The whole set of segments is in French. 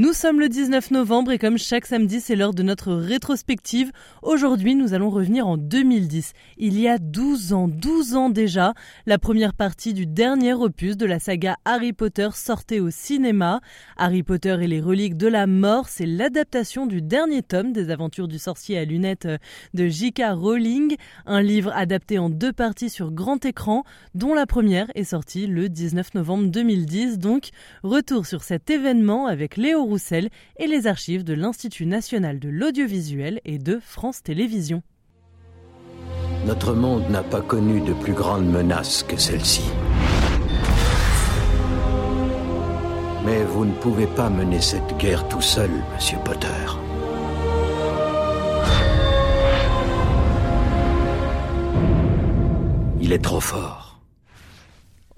Nous sommes le 19 novembre et comme chaque samedi, c'est l'heure de notre rétrospective. Aujourd'hui, nous allons revenir en 2010. Il y a 12 ans, 12 ans déjà, la première partie du dernier opus de la saga Harry Potter sortait au cinéma. Harry Potter et les reliques de la mort, c'est l'adaptation du dernier tome des aventures du sorcier à lunettes de J.K. Rowling, un livre adapté en deux parties sur grand écran, dont la première est sortie le 19 novembre 2010. Donc, retour sur cet événement avec Léo Et les archives de l'Institut national de l'audiovisuel et de France Télévisions. Notre monde n'a pas connu de plus grande menace que celle-ci. Mais vous ne pouvez pas mener cette guerre tout seul, Monsieur Potter. Il est trop fort.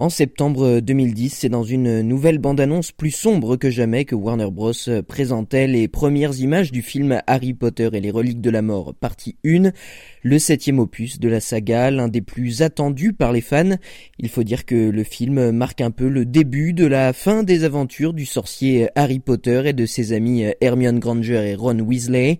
En septembre 2010, c'est dans une nouvelle bande-annonce plus sombre que jamais que Warner Bros. présentait les premières images du film Harry Potter et les reliques de la mort, partie 1, le septième opus de la saga, l'un des plus attendus par les fans. Il faut dire que le film marque un peu le début de la fin des aventures du sorcier Harry Potter et de ses amis Hermione Granger et Ron Weasley.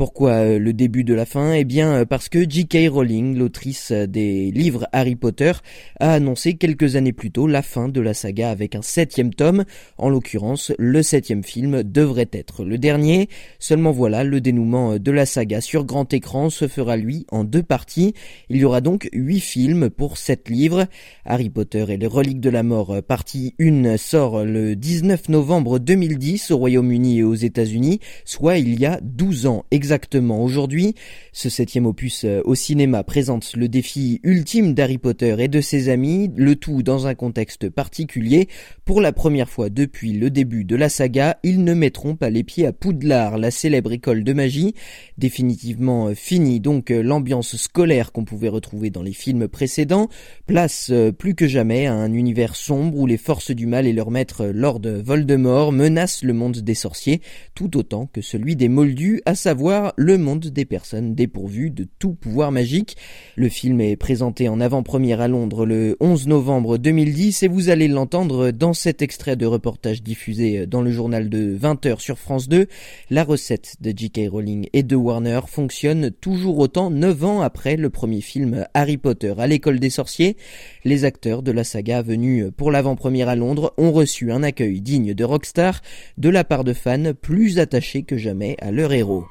Pourquoi euh, le début de la fin? Eh bien euh, parce que J.K. Rowling, l'autrice euh, des livres Harry Potter, a annoncé quelques années plus tôt la fin de la saga avec un septième tome. En l'occurrence, le septième film devrait être le dernier. Seulement voilà, le dénouement de la saga sur grand écran se fera lui en deux parties. Il y aura donc huit films pour sept livres. Harry Potter et les reliques de la mort, partie 1, sort le 19 novembre 2010 au Royaume-Uni et aux États-Unis, soit il y a 12 ans exactement exactement aujourd'hui. Ce septième opus euh, au cinéma présente le défi ultime d'Harry Potter et de ses amis, le tout dans un contexte particulier. Pour la première fois depuis le début de la saga, ils ne mettront pas les pieds à Poudlard, la célèbre école de magie. Définitivement euh, fini donc euh, l'ambiance scolaire qu'on pouvait retrouver dans les films précédents. Place plus que jamais à un univers sombre où les forces du mal et leur maître Lord Voldemort menacent le monde des sorciers tout autant que celui des Moldus, à savoir le monde des personnes dépourvues de tout pouvoir magique. Le film est présenté en avant-première à Londres le 11 novembre 2010 et vous allez l'entendre dans cet extrait de reportage diffusé dans le journal de 20h sur France 2. La recette de J.K. Rowling et de Warner fonctionne toujours autant 9 ans après le premier film Harry Potter à l'école des sorciers. Les acteurs de la saga venus pour l'avant-première à Londres ont reçu un accueil digne de rockstar de la part de fans plus attachés que jamais à leur héros.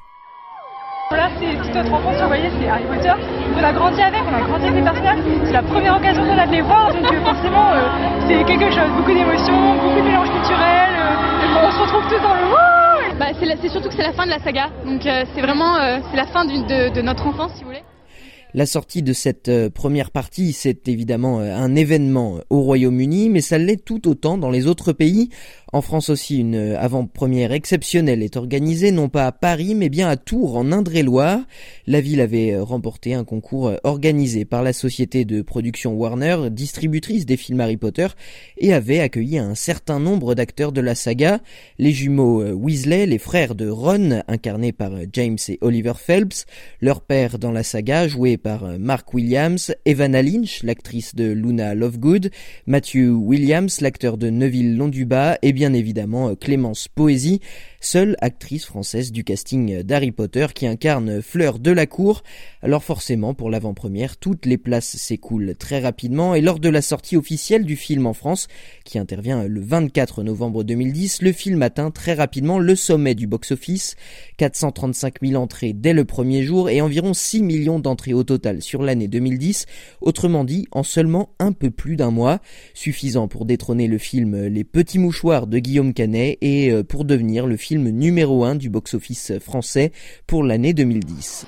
Là, c'est notre enfance, vous voyez, c'est Harry Potter. On a grandi avec, on a grandi avec les personnages. C'est la première occasion qu'on a de les voir, donc euh, forcément, euh, c'est quelque chose. Beaucoup d'émotions, beaucoup de mélange culturel. Euh, on se retrouve tous dans le bah, c'est surtout que c'est la fin de la saga, donc c'est vraiment la fin de notre enfance, si vous voulez. La sortie de cette euh, première partie, c'est évidemment euh, un événement euh, au Royaume-Uni, mais ça l'est tout autant dans les autres pays. En France aussi, une avant-première exceptionnelle est organisée, non pas à Paris, mais bien à Tours, en Indre-et-Loire. La ville avait remporté un concours organisé par la société de production Warner, distributrice des films Harry Potter, et avait accueilli un certain nombre d'acteurs de la saga. Les jumeaux Weasley, les frères de Ron, incarnés par James et Oliver Phelps, leur père dans la saga, joué par euh, Mark Williams, Evanna Lynch, l'actrice de Luna Lovegood, Matthew Williams, l'acteur de Neville Londuba, et bien évidemment euh, Clémence Poésie, seule actrice française du casting d'Harry Potter qui incarne Fleur de la Cour. Alors forcément, pour l'avant-première, toutes les places s'écoulent très rapidement et lors de la sortie officielle du film en France, qui intervient le 24 novembre 2010, le film atteint très rapidement le sommet du box-office, 435 000 entrées dès le premier jour et environ 6 millions d'entrées au total sur l'année 2010, autrement dit en seulement un peu plus d'un mois, suffisant pour détrôner le film Les Petits Mouchoirs de Guillaume Canet et euh, pour devenir le film film numéro 1 du box-office français pour l'année 2010.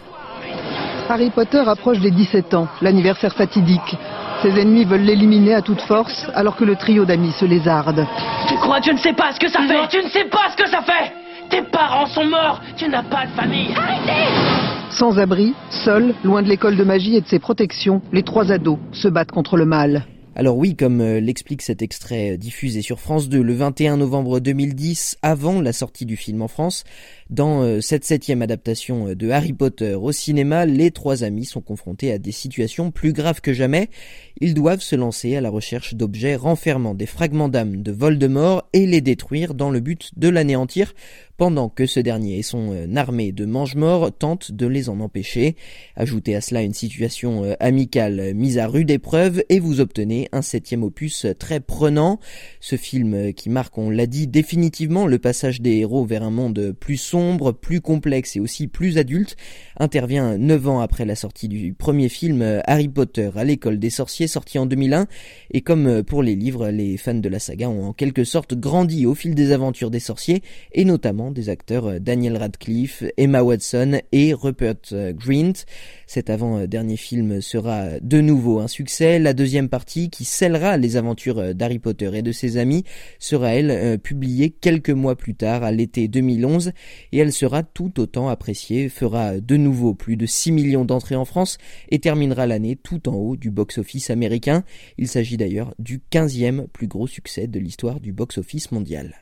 Harry Potter approche des 17 ans, l'anniversaire fatidique. Ses ennemis veulent l'éliminer à toute force alors que le trio d'amis se lézarde. Tu crois que je ne sais pas ce que ça fait Tu ne sais pas ce que ça fait Tes parents sont morts, tu n'as pas de famille. Arrêtez Sans abri, seuls, loin de l'école de magie et de ses protections, les trois ados se battent contre le mal. Alors oui, comme euh, l'explique cet extrait euh, diffusé sur France 2 le 21 novembre 2010, avant la sortie du film en France, dans euh, cette septième adaptation de Harry Potter au cinéma, les trois amis sont confrontés à des situations plus graves que jamais. Ils doivent se lancer à la recherche d'objets renfermant des fragments d'âme de Voldemort et les détruire dans le but de l'anéantir pendant que ce dernier et son euh, armée de mange-morts tentent de les en empêcher. Ajoutez à cela une situation euh, amicale mise à rude épreuve et vous obtenez un septième opus très prenant. Ce film euh, qui marque, on l'a dit, définitivement le passage des héros vers un monde plus sombre, plus complexe et aussi plus adulte, intervient neuf ans après la sortie du premier film Harry Potter à l'école des sorciers sorti en 2001 et comme pour les livres, les fans de la saga ont en quelque sorte grandi au fil des aventures des sorciers et notamment des acteurs euh, Daniel Radcliffe, Emma Watson et Rupert euh, Grint. Cet avant-dernier film sera de nouveau un succès. La deuxième partie, qui scellera les aventures euh, d'Harry Potter et de ses amis, sera elle publiée quelques mois plus tard, à l'été 2011, et elle sera tout autant appréciée, fera de nouveau plus de 6 millions d'entrées en France et terminera l'année tout en haut du box-office américain. Il s'agit d'ailleurs du 15e plus gros succès de l'histoire du box-office mondial.